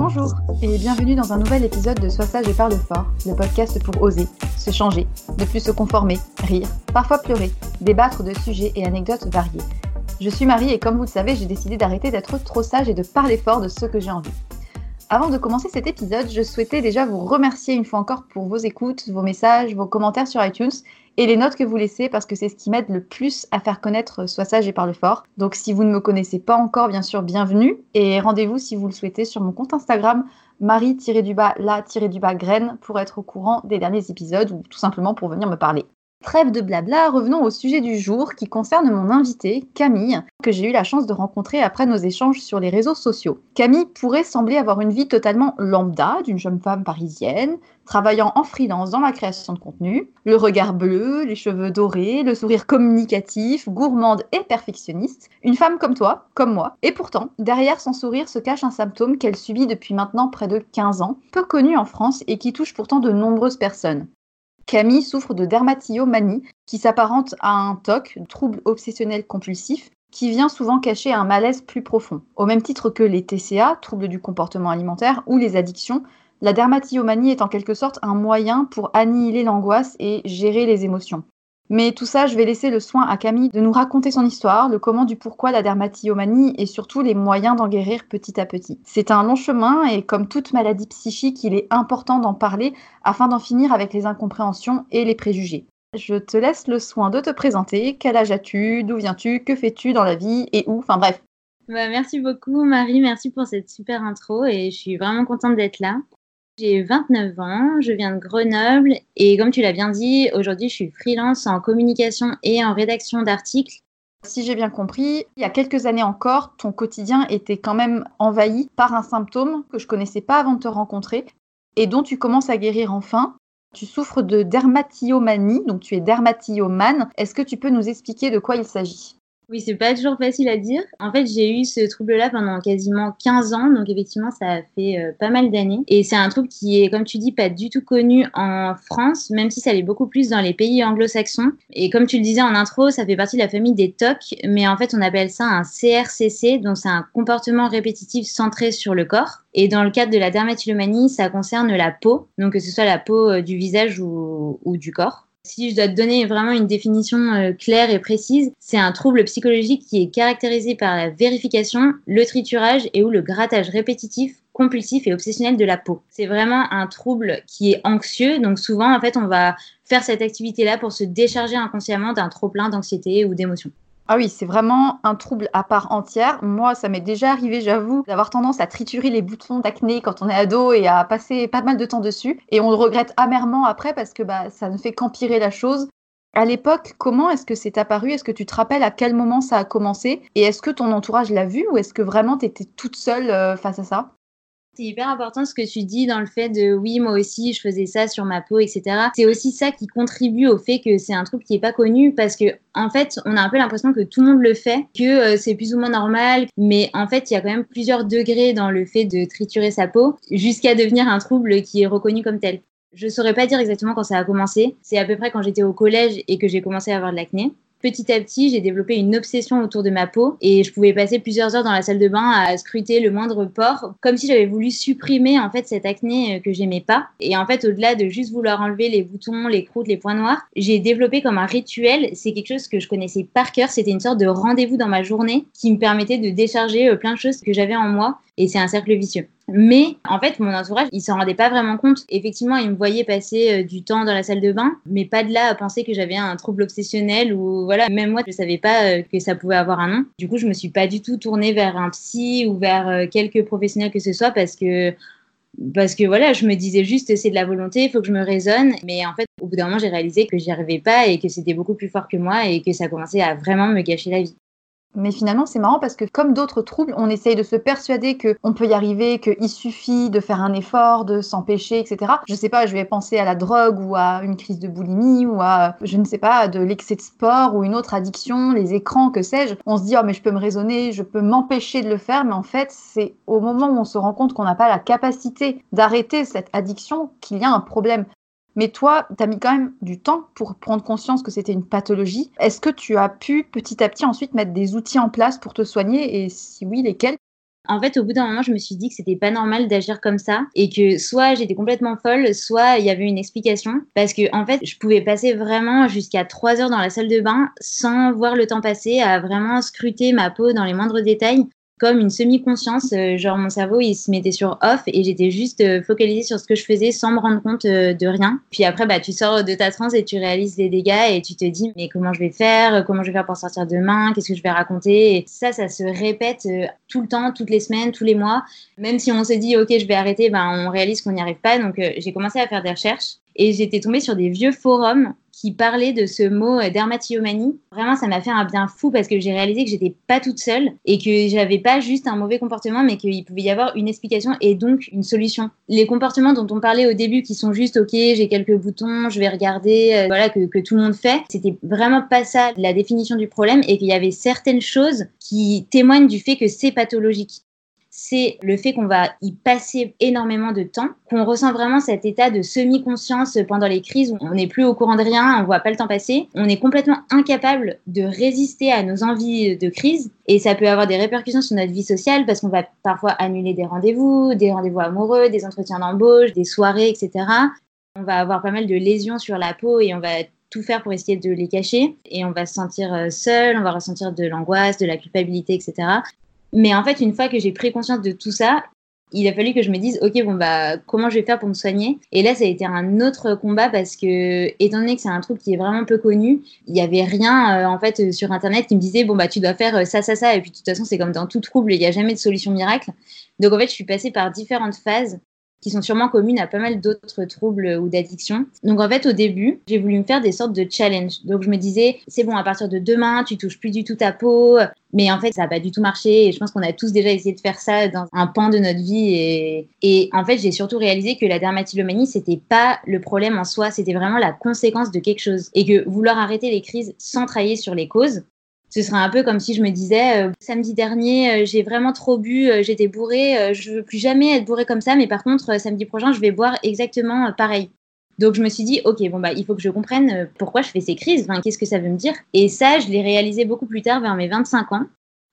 Bonjour et bienvenue dans un nouvel épisode de Sois sage et parle fort, le podcast pour oser, se changer, ne plus se conformer, rire, parfois pleurer, débattre de sujets et anecdotes variés. Je suis Marie et comme vous le savez, j'ai décidé d'arrêter d'être trop sage et de parler fort de ce que j'ai envie. Avant de commencer cet épisode, je souhaitais déjà vous remercier une fois encore pour vos écoutes, vos messages, vos commentaires sur iTunes et les notes que vous laissez parce que c'est ce qui m'aide le plus à faire connaître Sois sage et parle fort. Donc si vous ne me connaissez pas encore, bien sûr, bienvenue et rendez-vous si vous le souhaitez sur mon compte Instagram marie-la-graine graine pour être au courant des derniers épisodes ou tout simplement pour venir me parler. Trêve de blabla, revenons au sujet du jour qui concerne mon invité, Camille, que j'ai eu la chance de rencontrer après nos échanges sur les réseaux sociaux. Camille pourrait sembler avoir une vie totalement lambda d'une jeune femme parisienne, travaillant en freelance dans la création de contenu, le regard bleu, les cheveux dorés, le sourire communicatif, gourmande et perfectionniste, une femme comme toi, comme moi. Et pourtant, derrière son sourire se cache un symptôme qu'elle subit depuis maintenant près de 15 ans, peu connu en France et qui touche pourtant de nombreuses personnes. Camille souffre de dermatillomanie, qui s'apparente à un TOC, trouble obsessionnel compulsif, qui vient souvent cacher un malaise plus profond. Au même titre que les TCA, troubles du comportement alimentaire, ou les addictions, la dermatillomanie est en quelque sorte un moyen pour annihiler l'angoisse et gérer les émotions. Mais tout ça, je vais laisser le soin à Camille de nous raconter son histoire, le comment du pourquoi la dermatillomanie et surtout les moyens d'en guérir petit à petit. C'est un long chemin et comme toute maladie psychique, il est important d'en parler afin d'en finir avec les incompréhensions et les préjugés. Je te laisse le soin de te présenter. Quel âge as-tu? D'où viens-tu? Que fais-tu dans la vie? Et où? Enfin bref. Bah, merci beaucoup Marie, merci pour cette super intro et je suis vraiment contente d'être là. J'ai 29 ans, je viens de Grenoble et comme tu l'as bien dit, aujourd'hui je suis freelance en communication et en rédaction d'articles. Si j'ai bien compris, il y a quelques années encore, ton quotidien était quand même envahi par un symptôme que je connaissais pas avant de te rencontrer et dont tu commences à guérir enfin. Tu souffres de dermatillomanie, donc tu es dermatillomane. Est-ce que tu peux nous expliquer de quoi il s'agit? Oui, c'est pas toujours facile à dire. En fait, j'ai eu ce trouble-là pendant quasiment 15 ans, donc effectivement, ça a fait euh, pas mal d'années. Et c'est un trouble qui est, comme tu dis, pas du tout connu en France, même si ça l'est beaucoup plus dans les pays anglo-saxons. Et comme tu le disais en intro, ça fait partie de la famille des TOC, mais en fait, on appelle ça un CRCC, donc c'est un comportement répétitif centré sur le corps. Et dans le cadre de la dermatillomanie, ça concerne la peau, donc que ce soit la peau euh, du visage ou, ou du corps. Si je dois te donner vraiment une définition euh, claire et précise, c'est un trouble psychologique qui est caractérisé par la vérification, le triturage et ou le grattage répétitif compulsif et obsessionnel de la peau. C'est vraiment un trouble qui est anxieux, donc souvent en fait on va faire cette activité-là pour se décharger inconsciemment d'un trop-plein d'anxiété ou d'émotions. Ah oui, c'est vraiment un trouble à part entière. Moi, ça m'est déjà arrivé, j'avoue, d'avoir tendance à triturer les boutons d'acné quand on est ado et à passer pas mal de temps dessus. Et on le regrette amèrement après parce que bah, ça ne fait qu'empirer la chose. À l'époque, comment est-ce que c'est apparu? Est-ce que tu te rappelles à quel moment ça a commencé? Et est-ce que ton entourage l'a vu ou est-ce que vraiment tu étais toute seule euh, face à ça? C'est hyper important ce que tu dis dans le fait de oui, moi aussi, je faisais ça sur ma peau, etc. C'est aussi ça qui contribue au fait que c'est un truc qui n'est pas connu parce que, en fait, on a un peu l'impression que tout le monde le fait, que euh, c'est plus ou moins normal, mais en fait, il y a quand même plusieurs degrés dans le fait de triturer sa peau jusqu'à devenir un trouble qui est reconnu comme tel. Je saurais pas dire exactement quand ça a commencé. C'est à peu près quand j'étais au collège et que j'ai commencé à avoir de l'acné petit à petit, j'ai développé une obsession autour de ma peau et je pouvais passer plusieurs heures dans la salle de bain à scruter le moindre pore, comme si j'avais voulu supprimer en fait cette acné euh, que j'aimais pas. Et en fait, au-delà de juste vouloir enlever les boutons, les croûtes, les points noirs, j'ai développé comme un rituel. C'est quelque chose que je connaissais par cœur. C'était une sorte de rendez-vous dans ma journée qui me permettait de décharger euh, plein de choses que j'avais en moi. Et c'est un cercle vicieux. Mais en fait, mon entourage, il s'en rendait pas vraiment compte. Effectivement, il me voyait passer euh, du temps dans la salle de bain, mais pas de là à penser que j'avais un trouble obsessionnel ou voilà. Même moi, je savais pas euh, que ça pouvait avoir un nom. Du coup, je me suis pas du tout tournée vers un psy ou vers euh, quelques professionnels que ce soit parce que parce que voilà, je me disais juste c'est de la volonté, il faut que je me raisonne. Mais en fait, au bout d'un moment, j'ai réalisé que j'y arrivais pas et que c'était beaucoup plus fort que moi et que ça commençait à vraiment me gâcher la vie. Mais finalement, c'est marrant parce que comme d'autres troubles, on essaye de se persuader qu'on peut y arriver, qu'il suffit de faire un effort, de s'empêcher, etc. Je sais pas, je vais penser à la drogue ou à une crise de boulimie ou à, je ne sais pas, de l'excès de sport ou une autre addiction, les écrans, que sais-je. On se dit, oh mais je peux me raisonner, je peux m'empêcher de le faire, mais en fait, c'est au moment où on se rend compte qu'on n'a pas la capacité d'arrêter cette addiction qu'il y a un problème. Mais toi, tu as mis quand même du temps pour prendre conscience que c'était une pathologie. Est-ce que tu as pu petit à petit ensuite mettre des outils en place pour te soigner? Et si oui, lesquels? En fait, au bout d'un moment, je me suis dit que c'était pas normal d'agir comme ça et que soit j'étais complètement folle, soit il y avait une explication. Parce que, en fait, je pouvais passer vraiment jusqu'à trois heures dans la salle de bain sans voir le temps passer, à vraiment scruter ma peau dans les moindres détails comme une semi-conscience. Euh, genre, mon cerveau, il se mettait sur off et j'étais juste euh, focalisée sur ce que je faisais sans me rendre compte euh, de rien. Puis après, bah, tu sors de ta transe et tu réalises les dégâts et tu te dis, mais comment je vais faire Comment je vais faire pour sortir demain Qu'est-ce que je vais raconter? Et Ça, ça se répète tout le temps, toutes les semaines, tous les mois. Même si on se dit, OK, je vais arrêter, ben, on réalise qu'on n'y arrive pas. Donc, j'ai commencé à faire des recherches et j'étais tombée sur des vieux forums qui parlait de ce mot euh, dermatillomanie. Vraiment, ça m'a fait un bien fou parce que j'ai réalisé que j'étais pas toute seule et que j'avais pas juste un mauvais comportement, mais qu'il pouvait y avoir une explication et donc une solution. Les comportements dont on parlait au début, qui sont juste ok, j'ai quelques boutons, je vais regarder, euh, voilà que, que tout le monde fait, c'était vraiment pas ça la définition du problème et qu'il y avait certaines choses qui témoignent du fait que c'est pathologique c'est le fait qu'on va y passer énormément de temps, qu'on ressent vraiment cet état de semi-conscience pendant les crises où on n'est plus au courant de rien, on voit pas le temps passer, on est complètement incapable de résister à nos envies de crise et ça peut avoir des répercussions sur notre vie sociale parce qu'on va parfois annuler des rendez-vous, des rendez-vous amoureux, des entretiens d'embauche, des soirées, etc. On va avoir pas mal de lésions sur la peau et on va tout faire pour essayer de les cacher et on va se sentir euh, seul, on va ressentir de l'angoisse, de la culpabilité, etc. Mais en fait, une fois que j'ai pris conscience de tout ça, il a fallu que je me dise, ok, bon bah comment je vais faire pour me soigner? Et là, ça a été un autre combat parce que, étant donné que c'est un truc qui est vraiment peu connu, il y avait rien euh, en fait euh, sur internet qui me disait, bon bah tu dois faire euh, ça, ça, ça. Et puis de toute façon, c'est comme dans tout trouble, il n'y a jamais de solution miracle. Donc en fait, je suis passée par différentes phases qui sont sûrement communes à pas mal d'autres troubles ou d'addictions. Donc en fait, au début, j'ai voulu me faire des sortes de challenges. Donc je me disais, c'est bon, à partir de demain, tu touches plus du tout ta peau. Mais en fait, ça n'a pas du tout marché. Et je pense qu'on a tous déjà essayé de faire ça dans un pan de notre vie. Et, en fait, j'ai surtout réalisé que la dermatillomanie, c'était pas le problème en soi, c'était vraiment la conséquence de quelque chose. Et que vouloir arrêter les crises sans travailler sur les causes, ce serait un peu comme si je me disais euh, samedi dernier euh, j'ai vraiment trop bu, euh, j'étais bourrée, je veux plus jamais être bourrée comme ça, mais par contre samedi prochain je vais boire exactement pareil. Donc je me suis dit ok bon bah il faut que je comprenne pourquoi je fais ces crises, qu'est-ce que ça veut me dire? Et ça je l'ai réalisé beaucoup plus tard vers mes 25 ans.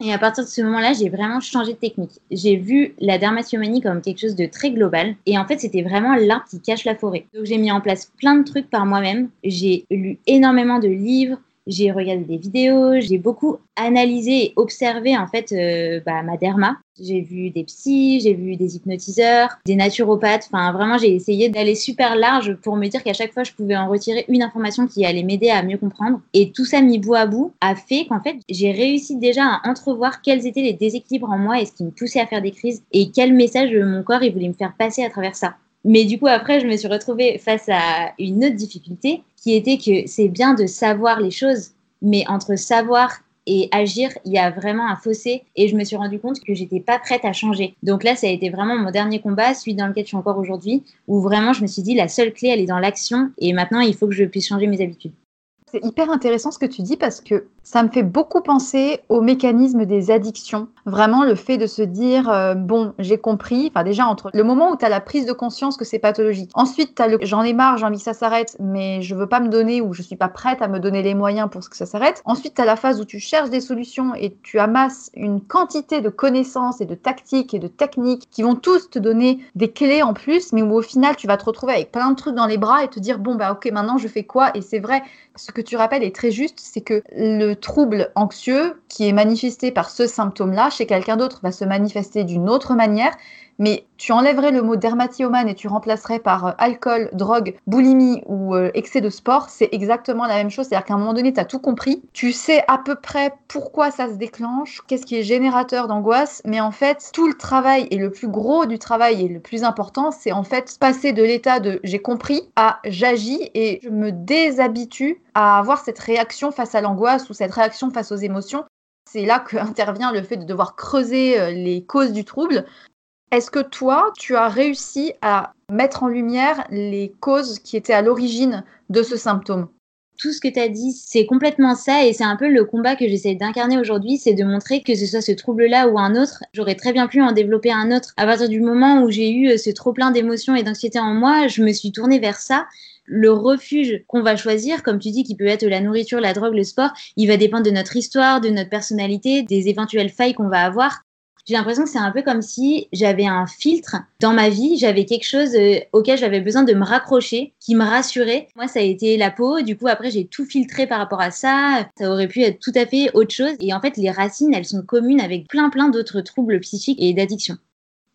Et à partir de ce moment-là, j'ai vraiment changé de technique. J'ai vu la dermatillomanie comme quelque chose de très global. Et en fait, c'était vraiment l'arbre qui cache la forêt. Donc j'ai mis en place plein de trucs par moi-même. J'ai lu énormément de livres, j'ai regardé des vidéos, j'ai beaucoup analysé et observé en fait euh, bah, ma derma. J'ai vu des psys, j'ai vu des hypnotiseurs, des naturopathes. Enfin, vraiment, j'ai essayé d'aller super large pour me dire qu'à chaque fois, je pouvais en retirer une information qui allait m'aider à mieux comprendre. Et tout ça mis bout à bout a fait qu'en fait, j'ai réussi déjà à entrevoir quels étaient les déséquilibres en moi et ce qui me poussait à faire des crises et quel message mon corps voulait me faire passer à travers ça. Mais du coup, après, je me suis retrouvée face à une autre difficulté qui était que c'est bien de savoir les choses, mais entre savoir et agir, il y a vraiment un fossé et je me suis rendu compte que j'étais pas prête à changer. Donc là, ça a été vraiment mon dernier combat, celui dans lequel je suis encore aujourd'hui, où vraiment je me suis dit la seule clé, elle est dans l'action et maintenant il faut que je puisse changer mes habitudes. C'est hyper intéressant ce que tu dis parce que ça me fait beaucoup penser au mécanisme des addictions. Vraiment le fait de se dire euh, bon, j'ai compris. Enfin déjà entre le moment où tu as la prise de conscience que c'est pathologique. Ensuite, tu as le j'en ai marre, j'ai envie que ça s'arrête, mais je veux pas me donner ou je suis pas prête à me donner les moyens pour que ça s'arrête. Ensuite, tu as la phase où tu cherches des solutions et tu amasses une quantité de connaissances et de tactiques et de techniques qui vont tous te donner des clés en plus, mais où au final, tu vas te retrouver avec plein de trucs dans les bras et te dire bon bah OK, maintenant je fais quoi? Et c'est vrai, que tu rappelles est très juste, c'est que le trouble anxieux qui est manifesté par ce symptôme-là chez quelqu'un d'autre va se manifester d'une autre manière mais tu enlèverais le mot dermatillomane et tu remplacerais par euh, alcool, drogue, boulimie ou euh, excès de sport, c'est exactement la même chose. C'est-à-dire qu'à un moment donné, tu as tout compris, tu sais à peu près pourquoi ça se déclenche, qu'est-ce qui est générateur d'angoisse, mais en fait, tout le travail et le plus gros du travail et le plus important, c'est en fait passer de l'état de j'ai compris à j'agis et je me déshabitue à avoir cette réaction face à l'angoisse ou cette réaction face aux émotions. C'est là qu'intervient le fait de devoir creuser euh, les causes du trouble est-ce que toi, tu as réussi à mettre en lumière les causes qui étaient à l'origine de ce symptôme? Tout ce que tu as dit, c'est complètement ça et c'est un peu le combat que j'essaie d'incarner aujourd'hui, c'est de montrer que ce soit ce trouble-là ou un autre, j'aurais très bien pu en développer un autre. À partir du moment où j'ai eu ce trop plein d'émotions et d'anxiété en moi, je me suis tournée vers ça. Le refuge qu'on va choisir, comme tu dis, qui peut être la nourriture, la drogue, le sport, il va dépendre de notre histoire, de notre personnalité, des éventuelles failles qu'on va avoir j'ai l'impression que c'est un peu comme si j'avais un filtre dans ma vie, j'avais quelque chose euh, auquel j'avais besoin de me raccrocher, qui me rassurait. Moi, ça a été la peau, du coup, après, j'ai tout filtré par rapport à ça. Ça aurait pu être tout à fait autre chose. Et en fait, les racines, elles sont communes avec plein, plein d'autres troubles psychiques et d'addiction.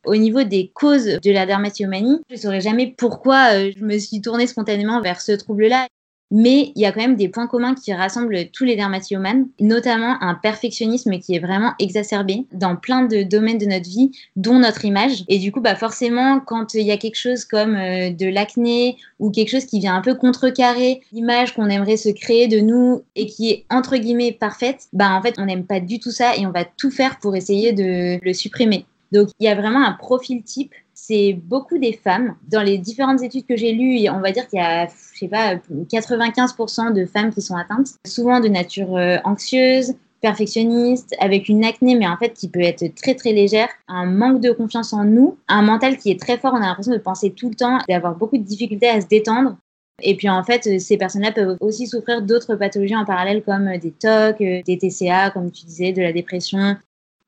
Au niveau des causes de la dermatillomanie, je ne saurais jamais pourquoi euh, je me suis tournée spontanément vers ce trouble-là. Mais il y a quand même des points communs qui rassemblent tous les dermatillomans, notamment un perfectionnisme qui est vraiment exacerbé dans plein de domaines de notre vie, dont notre image. Et du coup, bah forcément, quand il y a quelque chose comme euh, de l'acné ou quelque chose qui vient un peu contrecarrer l'image qu'on aimerait se créer de nous et qui est entre guillemets parfaite, bah en fait, on n'aime pas du tout ça et on va tout faire pour essayer de le supprimer. Donc, il y a vraiment un profil type. C'est beaucoup des femmes. Dans les différentes études que j'ai lues, on va dire qu'il y a, je sais pas, 95% de femmes qui sont atteintes, souvent de nature euh, anxieuse, perfectionniste, avec une acné, mais en fait qui peut être très très légère, un manque de confiance en nous, un mental qui est très fort, on a l'impression de penser tout le temps, d'avoir beaucoup de difficultés à se détendre. Et puis en fait, ces personnes-là peuvent aussi souffrir d'autres pathologies en parallèle comme des TOC, des TCA, comme tu disais, de la dépression,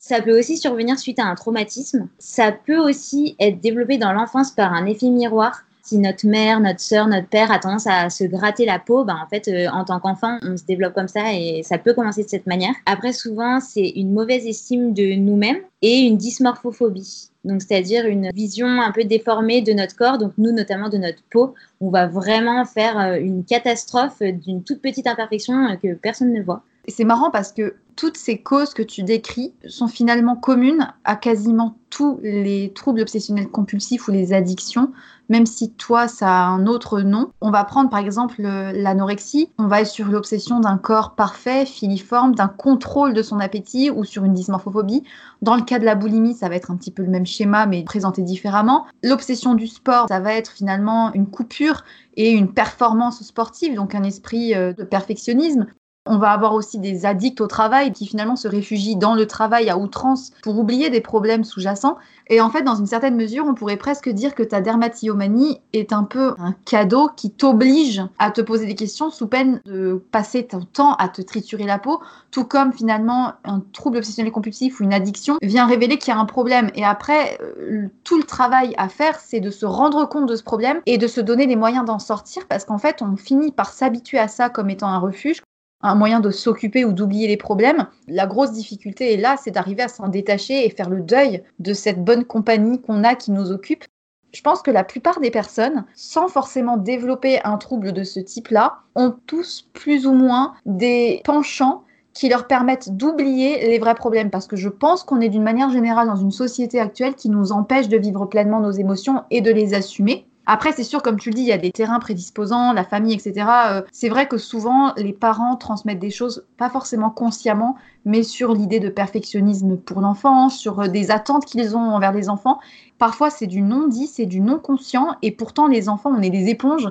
ça peut aussi survenir suite à un traumatisme. Ça peut aussi être développé dans l'enfance par un effet miroir Si notre mère, notre sœur, notre père a tendance à se gratter la peau, ben en fait, euh, en tant qu'enfant, on se développe comme ça et ça peut commencer de cette manière. Après, souvent, c'est une mauvaise estime de nous-mêmes et une dysmorphophobie. Donc, c'est-à-dire une vision un peu déformée de notre corps, donc nous, notamment de notre peau. On va vraiment faire euh, une catastrophe d'une toute petite imperfection euh, que personne ne voit. C'est marrant parce que toutes ces causes que tu décris sont finalement communes à quasiment tous les troubles obsessionnels compulsifs ou les addictions, même si toi, ça a un autre nom. On va prendre par exemple l'anorexie, on va être sur l'obsession d'un corps parfait, filiforme, d'un contrôle de son appétit ou sur une dysmorphophobie. Dans le cas de la boulimie, ça va être un petit peu le même schéma mais présenté différemment. L'obsession du sport, ça va être finalement une coupure et une performance sportive, donc un esprit euh, de perfectionnisme. On va avoir aussi des addicts au travail qui finalement se réfugient dans le travail à outrance pour oublier des problèmes sous-jacents. Et en fait, dans une certaine mesure, on pourrait presque dire que ta dermatillomanie est un peu un cadeau qui t'oblige à te poser des questions sous peine de passer ton temps à te triturer la peau, tout comme finalement un trouble obsessionnel compulsif ou une addiction vient révéler qu'il y a un problème. Et après, euh, tout le travail à faire, c'est de se rendre compte de ce problème et de se donner les moyens d'en sortir parce qu'en fait, on finit par s'habituer à ça comme étant un refuge un moyen de s'occuper ou d'oublier les problèmes. La grosse difficulté est là, c'est d'arriver à s'en détacher et faire le deuil de cette bonne compagnie qu'on a qui nous occupe. Je pense que la plupart des personnes, sans forcément développer un trouble de ce type-là, ont tous plus ou moins des penchants qui leur permettent d'oublier les vrais problèmes. Parce que je pense qu'on est d'une manière générale dans une société actuelle qui nous empêche de vivre pleinement nos émotions et de les assumer. Après, c'est sûr, comme tu le dis, il y a des terrains prédisposants, la famille, etc. Euh, c'est vrai que souvent, les parents transmettent des choses, pas forcément consciemment, mais sur l'idée de perfectionnisme pour l'enfant, sur euh, des attentes qu'ils ont envers les enfants. Parfois, c'est du non-dit, c'est du non-conscient, et pourtant, les enfants, on est des éponges.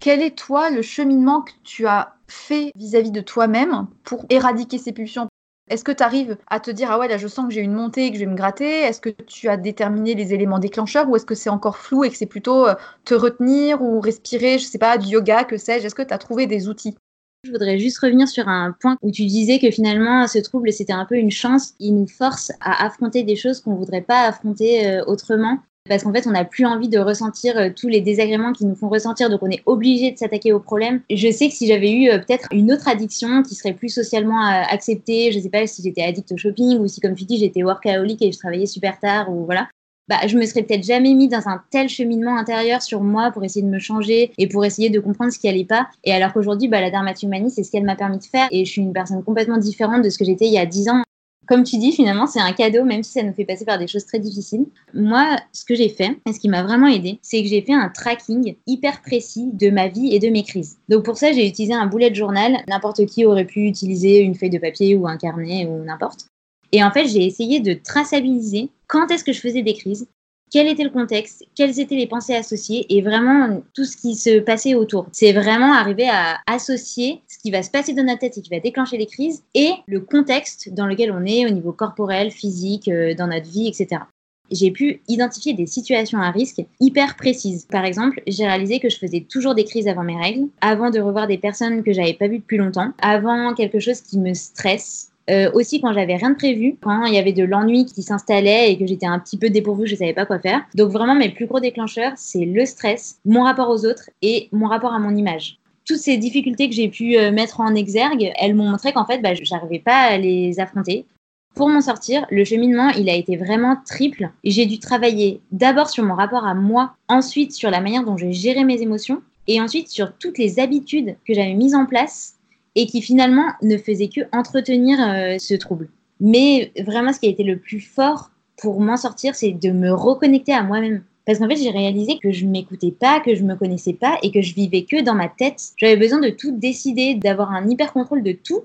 Quel est, toi, le cheminement que tu as fait vis-à-vis -vis de toi-même pour éradiquer ces pulsions? Est-ce que tu arrives à te dire, ah ouais, là, je sens que j'ai une montée et que je vais me gratter? Est-ce que tu as déterminé les éléments déclencheurs ou est-ce que c'est encore flou et que c'est plutôt euh, te retenir ou respirer, je sais pas, du yoga, que sais-je? Est-ce que tu as trouvé des outils? Je voudrais juste revenir sur un point où tu disais que finalement ce trouble c'était un peu une chance. Il nous force à affronter des choses qu'on ne voudrait pas affronter euh, autrement parce qu'en fait, on n'a plus envie de ressentir euh, tous les désagréments qui nous font ressentir, donc on est obligé de s'attaquer au problème. Je sais que si j'avais eu euh, peut-être une autre addiction qui serait plus socialement euh, acceptée, je ne sais pas si j'étais addict au shopping ou si, comme tu dis, j'étais workaholic et je travaillais super tard ou voilà. Bah, je me serais peut-être jamais mis dans un tel cheminement intérieur sur moi pour essayer de me changer et pour essayer de comprendre ce qui allait pas. Et alors qu'aujourd'hui, bah, la dermatomanie, c'est ce qu'elle m'a permis de faire et je suis une personne complètement différente de ce que j'étais il y a 10 ans comme tu dis, finalement, c'est un cadeau, même si ça nous fait passer par des choses très difficiles. Moi, ce que j'ai fait, et ce qui m'a vraiment aidé, c'est que j'ai fait un tracking hyper précis de ma vie et de mes crises. Donc pour ça, j'ai utilisé un bullet journal. N'importe qui aurait pu utiliser une feuille de papier ou un carnet ou n'importe. Et en fait, j'ai essayé de traçabiliser quand est-ce que je faisais des crises, quel était le contexte, quelles étaient les pensées associées et vraiment tout ce qui se passait autour. C'est vraiment arriver à associer ce qui va se passer dans notre tête et qui va déclencher les crises et le contexte dans lequel on est au niveau corporel, physique, euh, dans notre vie, etc. J'ai pu identifier des situations à risque hyper précises. Par exemple, j'ai réalisé que je faisais toujours des crises avant mes règles, avant de revoir des personnes que j'avais pas vues depuis longtemps, avant quelque chose qui me stresse, euh, aussi quand j'avais rien de prévu, quand il y avait de l'ennui qui s'installait et que j'étais un petit peu dépourvue, je savais pas quoi faire. Donc vraiment mes plus gros déclencheurs, c'est le stress, mon rapport aux autres et mon rapport à mon image. Toutes ces difficultés que j'ai pu euh, mettre en exergue, elles m'ont montré qu'en fait, bah, j'arrivais pas à les affronter. Pour m'en sortir, le cheminement, il a été vraiment triple. J'ai dû travailler d'abord sur mon rapport à moi, ensuite sur la manière dont je gérais mes émotions, et ensuite sur toutes les habitudes que j'avais mises en place et qui finalement ne faisait que entretenir euh, ce trouble. Mais vraiment, ce qui a été le plus fort pour m'en sortir, c'est de me reconnecter à moi-même. Parce qu'en fait, j'ai réalisé que je m'écoutais pas, que je me connaissais pas et que je vivais que dans ma tête. J'avais besoin de tout décider, d'avoir un hyper contrôle de tout.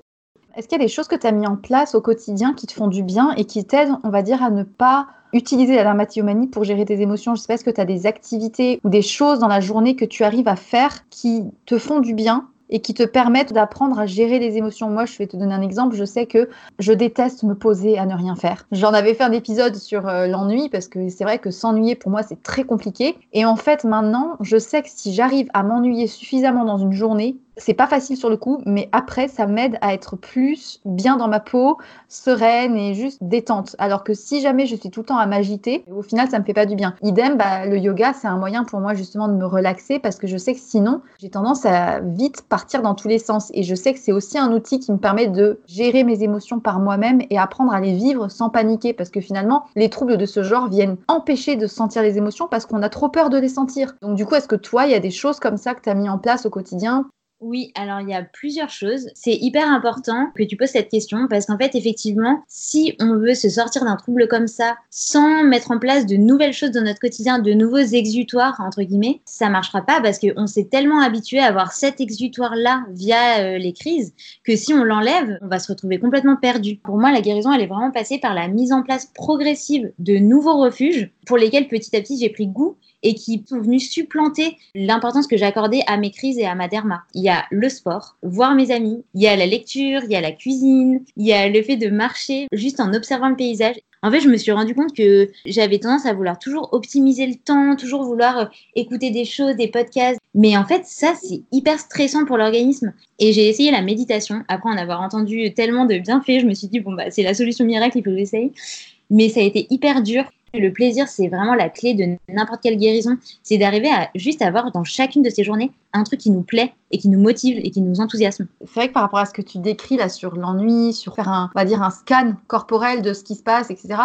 Est-ce qu'il y a des choses que tu as mis en place au quotidien qui te font du bien et qui t'aident, on va dire, à ne pas utiliser la dermatillomanie pour gérer tes émotions? Je sais pas, est-ce que tu as des activités ou des choses dans la journée que tu arrives à faire qui te font du bien et qui te permettent d'apprendre à gérer les émotions. Moi, je vais te donner un exemple. Je sais que je déteste me poser à ne rien faire. J'en avais fait un épisode sur euh, l'ennui parce que c'est vrai que s'ennuyer pour moi c'est très compliqué. Et en fait, maintenant, je sais que si j'arrive à m'ennuyer suffisamment dans une journée, c'est pas facile sur le coup, mais après, ça m'aide à être plus bien dans ma peau, sereine et juste détente. Alors que si jamais je suis tout le temps à m'agiter, au final, ça me fait pas du bien. Idem, bah, le yoga, c'est un moyen pour moi justement de me relaxer parce que je sais que sinon, j'ai tendance à vite partir dans tous les sens. Et je sais que c'est aussi un outil qui me permet de gérer mes émotions par moi-même et apprendre à les vivre sans paniquer parce que finalement, les troubles de ce genre viennent empêcher de sentir les émotions parce qu'on a trop peur de les sentir. Donc du coup, est-ce que toi, il y a des choses comme ça que tu as mis en place au quotidien oui, alors il y a plusieurs choses. C'est hyper important que tu poses cette question parce qu'en fait, effectivement, si on veut se sortir d'un trouble comme ça sans mettre en place de nouvelles choses dans notre quotidien, de nouveaux exutoires, entre guillemets, ça marchera pas parce qu'on s'est tellement habitué à avoir cet exutoire-là via euh, les crises que si on l'enlève, on va se retrouver complètement perdu. Pour moi, la guérison, elle est vraiment passée par la mise en place progressive de nouveaux refuges pour lesquels petit à petit j'ai pris goût et qui sont venus supplanter l'importance que j'accordais à mes crises et à ma derma. Il y a le sport, voir mes amis, il y a la lecture, il y a la cuisine, il y a le fait de marcher juste en observant le paysage. En fait, je me suis rendu compte que j'avais tendance à vouloir toujours optimiser le temps, toujours vouloir euh, écouter des choses, des podcasts. Mais en fait, ça, c'est hyper stressant pour l'organisme. Et j'ai essayé la méditation. Après en avoir entendu tellement de bienfaits, je me suis dit, bon, bah, c'est la solution miracle, il faut que j'essaye. Mais ça a été hyper dur. Le plaisir, c'est vraiment la clé de n'importe quelle guérison. C'est d'arriver à juste avoir dans chacune de ces journées un truc qui nous plaît et qui nous motive et qui nous enthousiasme. C'est vrai que par rapport à ce que tu décris là sur l'ennui, sur faire un, on va dire un scan corporel de ce qui se passe, etc.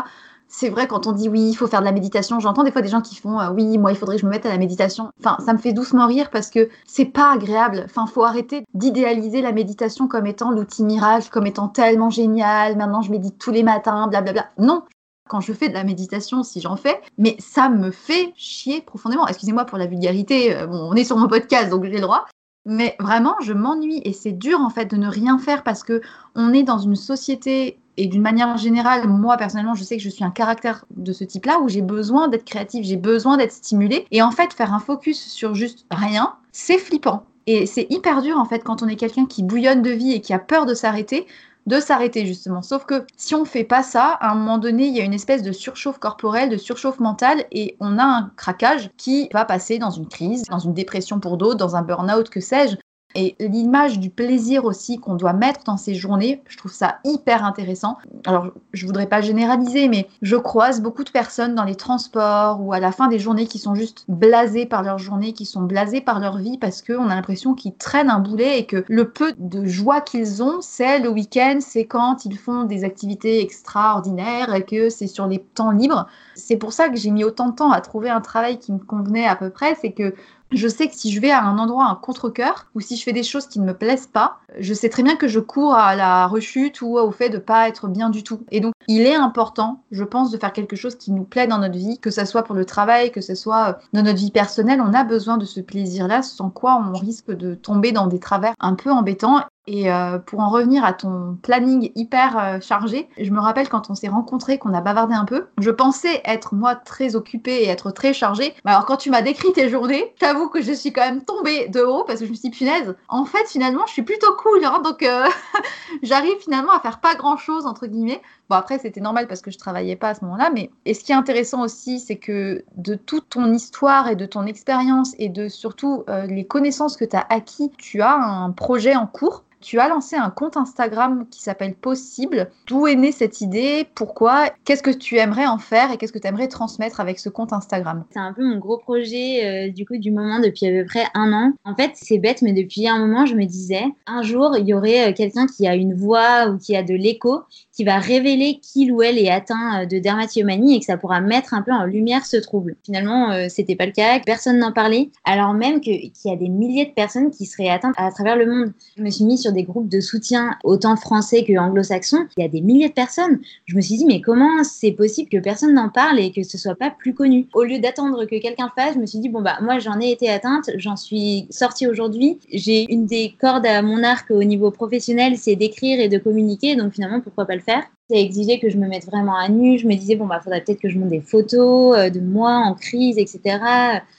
C'est vrai quand on dit oui, il faut faire de la méditation. J'entends des fois des gens qui font euh, oui, moi il faudrait que je me mette à la méditation. Enfin, ça me fait doucement rire parce que c'est pas agréable. Enfin, faut arrêter d'idéaliser la méditation comme étant l'outil miracle, comme étant tellement génial. Maintenant, je médite tous les matins, blablabla. Non, quand je fais de la méditation, si j'en fais, mais ça me fait chier profondément. Excusez-moi pour la vulgarité, euh, bon, on est sur mon podcast, donc j'ai le droit. Mais vraiment, je m'ennuie et c'est dur en fait de ne rien faire parce que on est dans une société et d'une manière générale, moi personnellement, je sais que je suis un caractère de ce type-là où j'ai besoin d'être créatif, j'ai besoin d'être stimulé et en fait faire un focus sur juste rien, c'est flippant. Et c'est hyper dur en fait quand on est quelqu'un qui bouillonne de vie et qui a peur de s'arrêter de s'arrêter justement. Sauf que si on fait pas ça, à un moment donné, il y a une espèce de surchauffe corporelle, de surchauffe mentale et on a un craquage qui va passer dans une crise, dans une dépression pour d'autres, dans un burn-out, que sais-je. Et l'image du plaisir aussi qu'on doit mettre dans ces journées, je trouve ça hyper intéressant. Alors, je voudrais pas généraliser, mais je croise beaucoup de personnes dans les transports ou à la fin des journées qui sont juste blasées par leur journée, qui sont blasées par leur vie parce qu'on a l'impression qu'ils traînent un boulet et que le peu de joie qu'ils ont, c'est le week-end, c'est quand ils font des activités extraordinaires et que c'est sur les temps libres. C'est pour ça que j'ai mis autant de temps à trouver un travail qui me convenait à peu près, c'est que je sais que si je vais à un endroit, un contre-coeur, ou si je fais des choses qui ne me plaisent pas, je sais très bien que je cours à la rechute ou au fait de pas être bien du tout. Et donc, il est important, je pense, de faire quelque chose qui nous plaît dans notre vie, que ce soit pour le travail, que ce soit dans notre vie personnelle. On a besoin de ce plaisir-là, sans quoi on risque de tomber dans des travers un peu embêtants. Et euh, pour en revenir à ton planning hyper euh, chargé, je me rappelle quand on s'est rencontrés, qu'on a bavardé un peu, je pensais être moi très occupée et être très chargée. Mais alors quand tu m'as décrit tes journées, j'avoue que je suis quand même tombée de haut parce que je me suis dit, punaise, en fait finalement je suis plutôt cool, hein, donc euh, j'arrive finalement à faire pas grand chose entre guillemets. Bon après c'était normal parce que je travaillais pas à ce moment-là, mais et ce qui est intéressant aussi, c'est que de toute ton histoire et de ton expérience et de surtout les connaissances que tu as acquis, tu as un projet en cours tu as lancé un compte Instagram qui s'appelle Possible. D'où est née cette idée? Pourquoi? Qu'est-ce que tu aimerais en faire? Et qu'est-ce que tu aimerais transmettre avec ce compte Instagram? C'est un peu mon gros projet euh, du coup du moment depuis à peu près un an. En fait, c'est bête, mais depuis un moment, je me disais, un jour, il y aurait euh, quelqu'un qui a une voix ou qui a de l'écho qui va révéler qu'il ou elle est atteint euh, de dermatillomanie et que ça pourra mettre un peu en lumière ce trouble. Finalement, c'était pas le cas, personne n'en parlait, alors même qu'il y a des milliers de personnes qui seraient atteintes à travers le monde. Je me suis mis sur des groupes de soutien autant français que anglo-saxons, il y a des milliers de personnes. Je me suis dit, mais comment c'est possible que personne n'en parle et que ce soit pas plus connu? Au lieu d'attendre que quelqu'un fasse, je me suis dit, bon, bah, moi, j'en ai été atteinte, j'en suis sortie aujourd'hui. J'ai une des cordes à mon arc au niveau professionnel, c'est d'écrire et de communiquer, donc finalement, pourquoi pas le faire? Ça exigeait que je me mette vraiment à nu. Je me disais, bon, bah, faudrait peut-être que je monte des photos euh, de moi en crise, etc.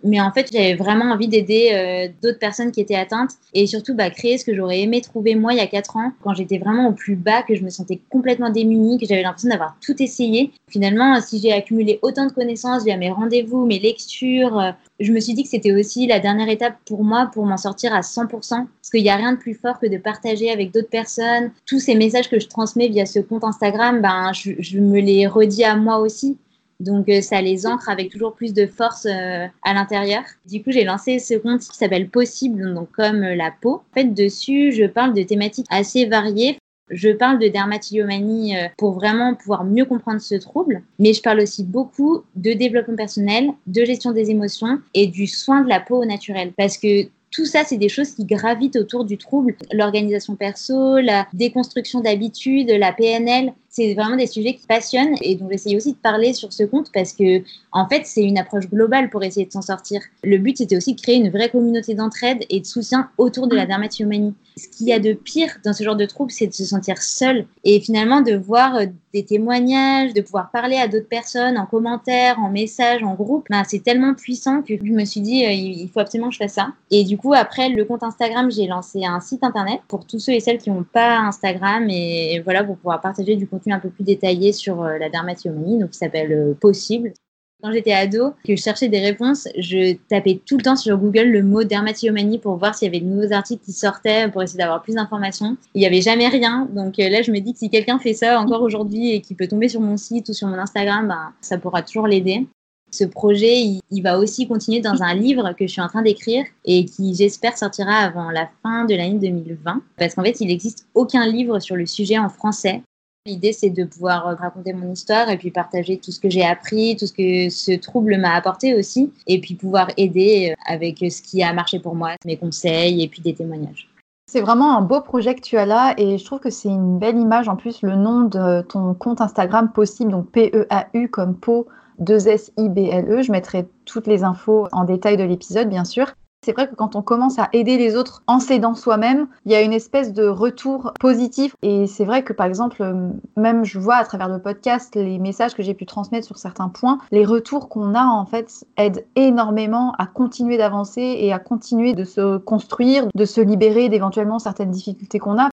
Mais en fait, j'avais vraiment envie d'aider euh, d'autres personnes qui étaient atteintes et surtout bah, créer ce que j'aurais aimé trouver moi il y a 4 ans, quand j'étais vraiment au plus bas, que je me sentais complètement démunie, que j'avais l'impression d'avoir tout essayé. Finalement, si j'ai accumulé autant de connaissances via mes rendez-vous, mes lectures, euh, je me suis dit que c'était aussi la dernière étape pour moi pour m'en sortir à 100%. Parce qu'il n'y a rien de plus fort que de partager avec d'autres personnes tous ces messages que je transmets via ce compte Instagram. Ben, je, me les redis à moi aussi. Donc euh, ça les ancre avec toujours plus de force euh, à l'intérieur. Du coup, j'ai lancé ce compte qui s'appelle Possible, donc comme la peau. En fait, dessus, je parle de thématiques assez variées. Je parle de dermatillomanie euh, pour vraiment pouvoir mieux comprendre ce trouble, mais je parle aussi beaucoup de développement personnel, de gestion des émotions et du soin de la peau au naturel. Parce que tout ça, c'est des choses qui gravitent autour du trouble. L'organisation perso, la déconstruction d'habitudes, la PNL, c'est vraiment des sujets qui passionnent et dont j'essaye aussi de parler sur ce compte parce que, en fait, c'est une approche globale pour essayer de s'en sortir. Le but, c'était aussi de créer une vraie communauté d'entraide et de soutien autour de la dermatillomanie. Ce qu'il y a de pire dans ce genre de trouble, c'est de se sentir seul et finalement de voir euh, des témoignages, de pouvoir parler à d'autres personnes en commentaire, en message, en groupe. Ben, c'est tellement puissant que je me suis dit, euh, il faut absolument que je fasse ça. Et du coup, après le compte Instagram, j'ai lancé un site internet pour tous ceux et celles qui n'ont pas Instagram et voilà, pour pouvoir partager du contenu un peu plus détaillé sur euh, la dermatillomanie, donc qui s'appelle euh, Possible. Quand j'étais ado, que je cherchais des réponses, je tapais tout le temps sur Google le mot dermatillomanie pour voir s'il y avait de nouveaux articles qui sortaient pour essayer d'avoir plus d'informations. Il n'y avait jamais rien. Donc euh, là, je me dis que si quelqu'un fait ça encore aujourd'hui et qui peut tomber sur mon site ou sur mon Instagram, ben, ça pourra toujours l'aider. Ce projet, il, va aussi continuer dans un livre que je suis en train d'écrire et qui, j'espère, sortira avant la fin de l'année 2020. Parce qu'en fait, il n'existe aucun livre sur le sujet en français. L'idée, c'est de pouvoir euh, raconter mon histoire et puis partager tout ce que j'ai appris, tout ce que ce trouble m'a apporté aussi, et puis pouvoir aider euh, avec ce qui a marché pour moi, mes conseils et puis des témoignages. C'est vraiment un beau projet que tu as là et je trouve que c'est une belle image. En plus, le nom de ton compte Instagram possible, donc P-E-A-U comme Po 2-S-I-B-L-E. Je mettrai toutes les infos en détail de l'épisode, bien sûr. C'est vrai que quand on commence à aider les autres en s'aidant soi-même, il y a une espèce de retour positif. Et c'est vrai que par exemple, même je vois à travers le podcast les messages que j'ai pu transmettre sur certains points, les retours qu'on a en fait aident énormément à continuer d'avancer et à continuer de se construire, de se libérer d'éventuellement certaines difficultés qu'on a.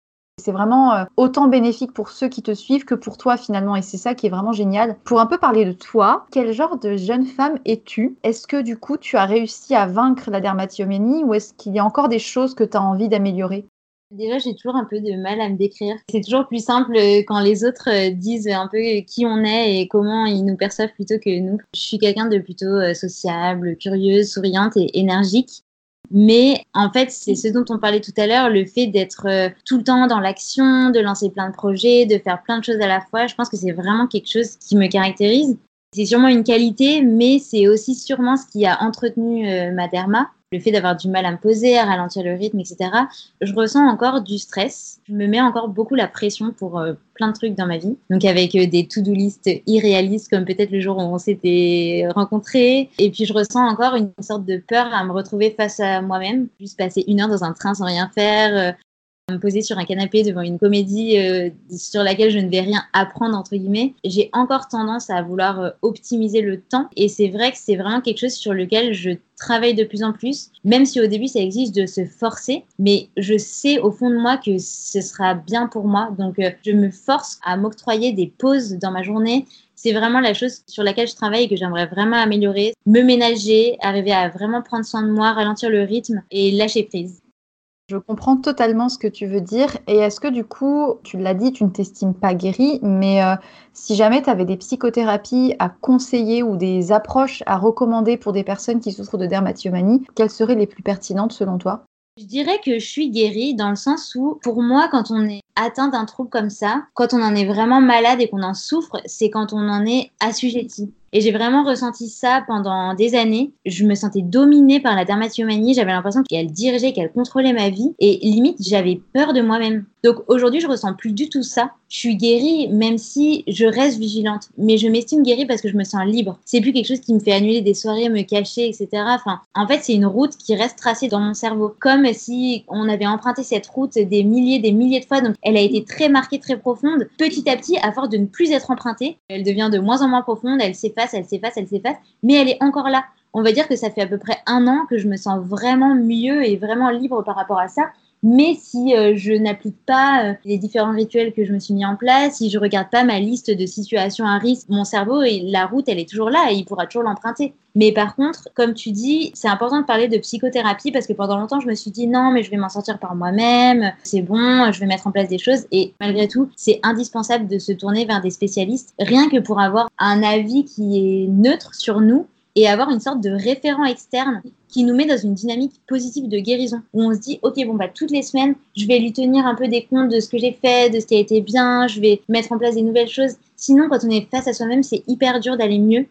C'est vraiment euh, autant bénéfique pour ceux qui te suivent que pour toi finalement et c'est ça qui est vraiment génial. Pour un peu parler de toi, quel genre de jeune femme es-tu? Est-ce que du coup tu as réussi à vaincre la dermatillomanie ou est-ce qu'il y a encore des choses que tu as envie d'améliorer? Déjà, j'ai toujours un peu de mal à me décrire. C'est toujours plus simple quand les autres euh, disent un peu qui on est et comment ils nous perçoivent plutôt que nous. Je suis quelqu'un de plutôt euh, sociable, curieuse, souriante et énergique. Mais en fait, c'est ce dont on parlait tout à l'heure, le fait d'être euh, tout le temps dans l'action, de lancer plein de projets, de faire plein de choses à la fois. Je pense que c'est vraiment quelque chose qui me caractérise. C'est sûrement une qualité, mais c'est aussi sûrement ce qui a entretenu euh, ma derma le fait d'avoir du mal à me poser, à ralentir le rythme, etc., je ressens encore du stress. Je me mets encore beaucoup la pression pour euh, plein de trucs dans ma vie. Donc avec euh, des to-do list irréalistes comme peut-être le jour où on s'était rencontrés. Et puis je ressens encore une sorte de peur à me retrouver face à moi-même. Juste passer une heure dans un train sans rien faire, euh, me poser sur un canapé devant une comédie euh, sur laquelle je ne vais rien apprendre entre guillemets, j'ai encore tendance à vouloir euh, optimiser le temps et c'est vrai que c'est vraiment quelque chose sur lequel je travaille de plus en plus, même si au début ça exige de se forcer, mais je sais au fond de moi que ce sera bien pour moi, donc euh, je me force à m'octroyer des pauses dans ma journée, c'est vraiment la chose sur laquelle je travaille et que j'aimerais vraiment améliorer. Me ménager, arriver à vraiment prendre soin de moi, ralentir le rythme et lâcher prise. Je comprends totalement ce que tu veux dire. Et est-ce que du coup, tu l'as dit, tu ne t'estimes pas guérie, mais euh, si jamais tu avais des psychothérapies à conseiller ou des approches à recommander pour des personnes qui souffrent de dermatillomanie, quelles seraient les plus pertinentes selon toi? Je dirais que je suis guérie dans le sens où, pour moi, quand on est atteint d'un trouble comme ça, quand on en est vraiment malade et qu'on en souffre, c'est quand on en est assujetti. Et j'ai vraiment ressenti ça pendant des années. Je me sentais dominée par la dermatillomanie. J'avais l'impression qu'elle dirigeait, qu'elle contrôlait ma vie. Et limite, j'avais peur de moi-même. Donc aujourd'hui, je ressens plus du tout ça. Je suis guérie, même si je reste vigilante. Mais je m'estime guérie parce que je me sens libre. C'est plus quelque chose qui me fait annuler des soirées, me cacher, etc. Enfin, en fait, c'est une route qui reste tracée dans mon cerveau. Comme si on avait emprunté cette route des milliers, des milliers de fois. Elle a été très marquée, très profonde. Petit à petit, à force de ne plus être empruntée, elle devient de moins en moins profonde, elle s'efface, elle s'efface, elle s'efface, mais elle est encore là. On va dire que ça fait à peu près un an que je me sens vraiment mieux et vraiment libre par rapport à ça. Mais si euh, je n'applique pas euh, les différents rituels que je me suis mis en place, si je regarde pas ma liste de situations à risque, mon cerveau et la route, elle est toujours là et il pourra toujours l'emprunter. Mais par contre, comme tu dis, c'est important de parler de psychothérapie parce que pendant longtemps, je me suis dit non, mais je vais m'en sortir par moi-même, c'est bon, je vais mettre en place des choses. Et malgré tout, c'est indispensable de se tourner vers des spécialistes, rien que pour avoir un avis qui est neutre sur nous et avoir une sorte de référent externe qui nous met dans une dynamique positive de guérison où on se dit ok bon bah toutes les semaines je vais lui tenir un peu des comptes de ce que j'ai fait de ce qui a été bien je vais mettre en place des nouvelles choses. Sinon quand on est face à soi-même c'est hyper dur d'aller mieux.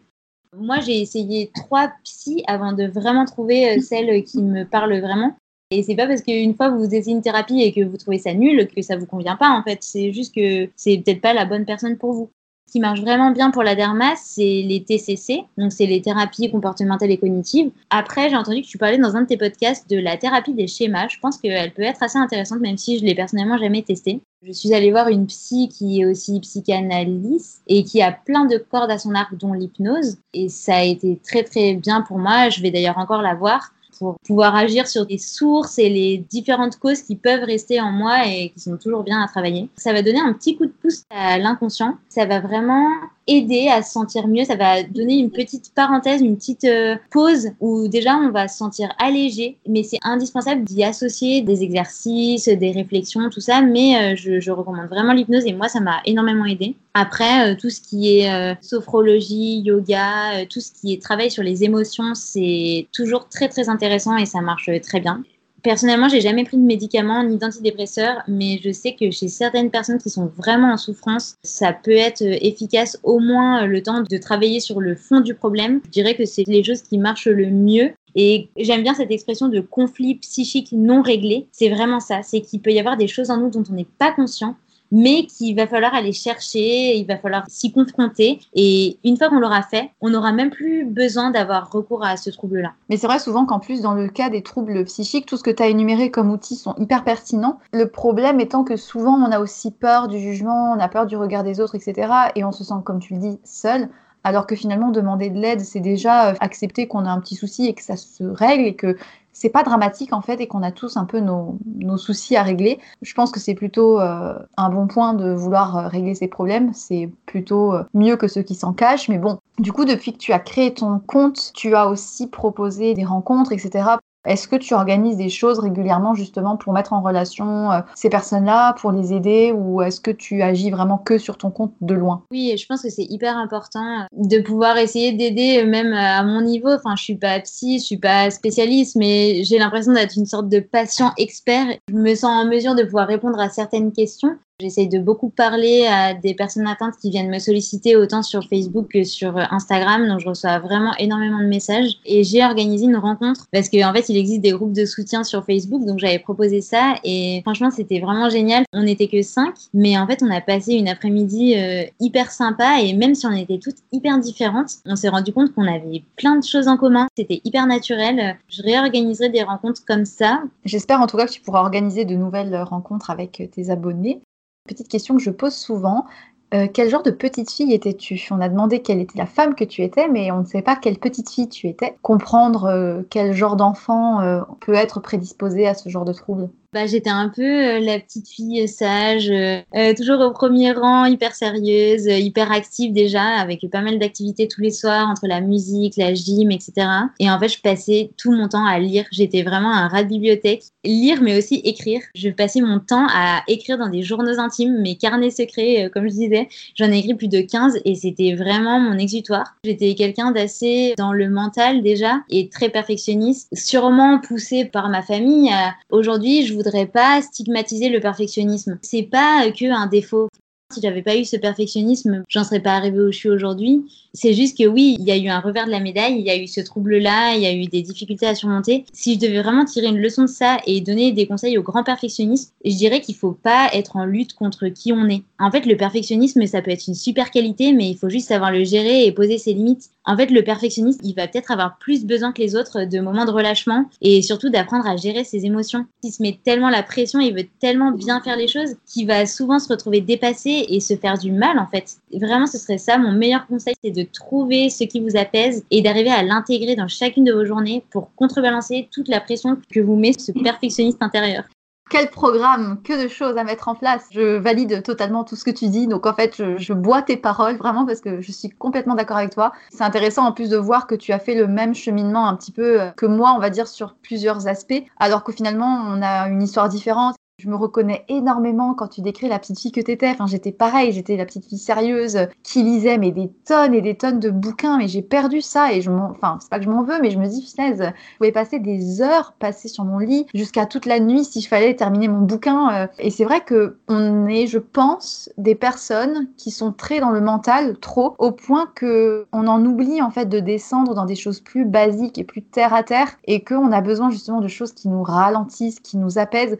Moi j'ai essayé trois psys avant de vraiment trouver euh, celle qui me parle vraiment. Et c'est pas parce qu'une fois vous essayez une thérapie et que vous trouvez ça nul que ça vous convient pas en fait. C'est juste que c'est peut-être pas la bonne personne pour vous ce qui marche vraiment bien pour la derma, c'est les TCC, donc c'est les thérapies comportementales et cognitives. Après, j'ai entendu que tu parlais dans un de tes podcasts de la thérapie des schémas. Je pense qu'elle peut être assez intéressante, même si je l'ai personnellement jamais testée. Je suis allée voir une psy qui est aussi psychanalyste et qui a plein de cordes à son arc, dont l'hypnose. Et ça a été très très bien pour moi. Je vais d'ailleurs encore la voir pour pouvoir agir sur des sources et les différentes causes qui peuvent rester en moi et qui sont toujours bien à travailler. Ça va donner un petit coup de pouce à l'inconscient. Ça va vraiment aider à se sentir mieux. Ça va donner une petite parenthèse, une petite euh, pause où déjà on va se sentir allégé. Mais c'est indispensable d'y associer des exercices, des réflexions, tout ça. Mais euh, je, je, recommande vraiment l'hypnose et moi ça m'a énormément aidé. Après, euh, tout ce qui est sophrologie, yoga, tout ce qui est travail sur les émotions, c'est toujours très très intéressant et ça marche très bien. Personnellement, j'ai jamais pris de médicaments ni d'antidépresseurs, mais je sais que chez certaines personnes qui sont vraiment en souffrance, ça peut être efficace au moins le temps de travailler sur le fond du problème. Je dirais que c'est les choses qui marchent le mieux. Et j'aime bien cette expression de conflit psychique non réglé. C'est vraiment ça. C'est qu'il peut y avoir des choses en nous dont on n'est pas conscient mais qu'il va falloir aller chercher, il va falloir s'y confronter. Et une fois qu'on l'aura fait, on n'aura même plus besoin d'avoir recours à ce trouble-là. Mais c'est vrai souvent qu'en plus, dans le cas des troubles psychiques, tout ce que tu as énuméré comme outils sont hyper pertinents. Le problème étant que souvent, on a aussi peur du jugement, on a peur du regard des autres, etc. Et on se sent, comme tu le dis, seul alors que finalement demander de l'aide, c'est déjà euh, accepter qu'on a un petit souci et que ça se règle et que c'est pas dramatique en fait et qu'on a tous un peu nos, soucis à régler. Je pense que c'est plutôt euh, un bon point de vouloir euh, régler ces problèmes. C'est plutôt euh, mieux que ceux qui s'en cachent. Mais bon, du coup, depuis que tu as créé ton compte, tu as aussi proposé des rencontres, etc. Est-ce que tu organises des choses régulièrement justement pour mettre en relation euh, ces personnes-là, pour les aider, ou est-ce que tu agis vraiment que sur ton compte de loin? Oui, je pense que c'est hyper important de pouvoir essayer d'aider euh, même à mon niveau. Enfin, je suis pas psy, je suis pas spécialiste, mais j'ai l'impression d'être une sorte de patient expert. Je me sens en mesure de pouvoir répondre à certaines questions. J'essaie de beaucoup parler à des personnes atteintes qui viennent me solliciter autant sur Facebook que sur Instagram. Donc, je reçois vraiment énormément de messages. Et j'ai organisé une rencontre parce qu'en en fait, il existe des groupes de soutien sur Facebook. Donc, j'avais proposé ça. Et franchement, c'était vraiment génial. On n'était que cinq. Mais en fait, on a passé une après-midi euh, hyper sympa. Et même si on était toutes hyper différentes, on s'est rendu compte qu'on avait plein de choses en commun. C'était hyper naturel. Je réorganiserai des rencontres comme ça. J'espère en tout cas que tu pourras organiser de nouvelles rencontres avec tes abonnés. Petite question que je pose souvent. Euh, quel genre de petite fille étais-tu? On a demandé quelle était la femme que tu étais, mais on ne sait pas quelle petite fille tu étais. Comprendre euh, quel genre d'enfant euh, peut être prédisposé à ce genre de trouble. Bah, j'étais un peu euh, la petite fille sage, euh, euh, toujours au premier rang, hyper sérieuse, hyper active déjà, avec pas mal d'activités tous les soirs entre la musique, la gym, etc. Et en fait, je passais tout mon temps à lire. J'étais vraiment un rat de bibliothèque. Lire, mais aussi écrire. Je passais mon temps à écrire dans des journaux intimes, mes carnets secrets, comme je disais. J'en ai écrit plus de 15 et c'était vraiment mon exutoire. J'étais quelqu'un d'assez dans le mental déjà et très perfectionniste, sûrement poussé par ma famille. Aujourd'hui, je vous voudrais pas stigmatiser le perfectionnisme. C'est pas que un défaut. Si j'avais pas eu ce perfectionnisme, j'en serais pas arrivée où je suis aujourd'hui. C'est juste que oui, il y a eu un revers de la médaille, il y a eu ce trouble-là, il y a eu des difficultés à surmonter. Si je devais vraiment tirer une leçon de ça et donner des conseils aux grands perfectionnistes, je dirais qu'il faut pas être en lutte contre qui on est. En fait, le perfectionnisme, ça peut être une super qualité, mais il faut juste savoir le gérer et poser ses limites. En fait, le perfectionniste, il va peut-être avoir plus besoin que les autres de moments de relâchement et surtout d'apprendre à gérer ses émotions. Il se met tellement la pression, il veut tellement bien faire les choses qu'il va souvent se retrouver dépassé et se faire du mal en fait. Vraiment, ce serait ça mon meilleur conseil, c'est de trouver ce qui vous apaise et d'arriver à l'intégrer dans chacune de vos journées pour contrebalancer toute la pression que vous met ce perfectionniste intérieur. Quel programme, que de choses à mettre en place. Je valide totalement tout ce que tu dis. Donc en fait, je, bois tes paroles vraiment parce que je suis complètement d'accord avec toi. C'est intéressant en plus de voir que tu as fait le même cheminement un petit peu euh, que moi, on va dire, sur plusieurs aspects, alors que finalement, on a une histoire différente. Je me reconnais énormément quand tu décris la petite fille que tu étais. Enfin, j'étais pareil, j'étais la petite fille sérieuse qui lisait mais des tonnes et des tonnes de bouquins, mais j'ai perdu ça et je m'en, enfin, c'est pas que je m'en veux, mais je me dis, finaise, je pouvais passer des heures passées sur mon lit jusqu'à toute la nuit si je fallait terminer mon bouquin. Euh. Et c'est vrai que on est, je pense, des personnes qui sont très dans le mental, trop, au point que on en oublie en fait de descendre dans des choses plus basiques et plus terre à terre et qu'on a besoin justement de choses qui nous ralentissent, qui nous apaisent.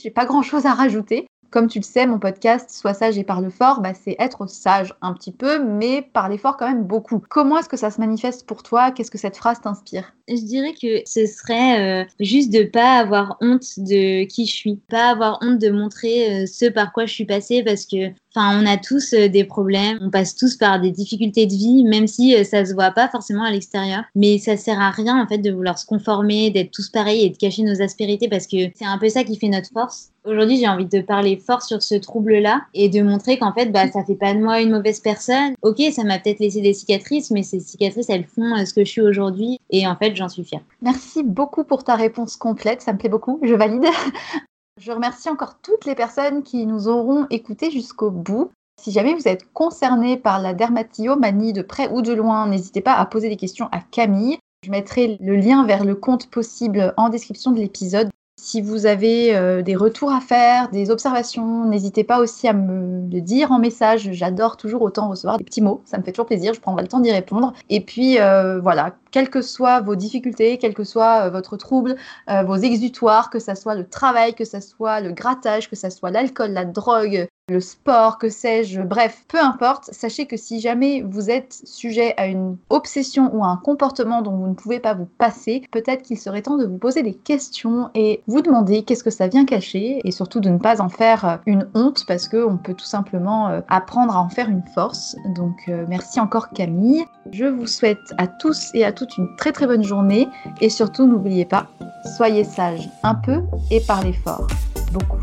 J'ai pas grand chose à rajouter. Comme tu le sais, mon podcast Sois sage et parle fort, bah, c'est être sage un petit peu, mais parler fort quand même beaucoup. Comment est-ce que ça se manifeste pour toi? Qu'est-ce que cette phrase t'inspire? Je dirais que ce serait euh, juste de pas avoir honte de qui je suis, pas avoir honte de montrer euh, ce par quoi je suis passée, parce que Enfin, on a tous euh, des problèmes, on passe tous par des difficultés de vie, même si ça se voit pas forcément à l'extérieur. Mais ça sert à rien en fait de vouloir se conformer, d'être tous pareils et de cacher nos aspérités parce que c'est un peu ça qui fait notre force. Aujourd'hui, j'ai envie de parler fort sur ce trouble-là et de montrer qu'en fait, bah, ça fait pas de moi une mauvaise personne. Ok, ça m'a peut-être laissé des cicatrices, mais ces cicatrices, elles font ce que je suis aujourd'hui et en fait, j'en suis fière. Merci beaucoup pour ta réponse complète, ça me plaît beaucoup, je valide. Je remercie encore toutes les personnes qui nous auront écoutés jusqu'au bout. Si jamais vous êtes concerné par la dermatillomanie de près ou de loin, n'hésitez pas à poser des questions à Camille. Je mettrai le lien vers le compte possible en description de l'épisode. Si vous avez euh, des retours à faire, des observations, n'hésitez pas aussi à me le dire en message. J'adore toujours autant recevoir des petits mots. Ça me fait toujours plaisir. Je prendrai le temps d'y répondre. Et puis euh, voilà, quelles que soient vos difficultés, quel que soit euh, votre trouble, vos exutoires, que ce soit le travail, que ce soit le grattage, que ce soit l'alcool, la drogue, le sport, que sais-je, bref, peu importe, sachez que si jamais vous êtes sujet à une obsession ou à un comportement dont vous ne pouvez pas vous passer, peut-être qu'il serait temps de vous poser des questions et vous demander qu'est-ce que ça vient cacher et surtout de ne pas en faire euh, une honte parce qu'on peut tout simplement euh, apprendre à en faire une force. Donc euh, merci encore Camille. Je vous souhaite à tous et à toutes une très très bonne journée et surtout n'oubliez pas, soyez sages un peu et parlez fort beaucoup.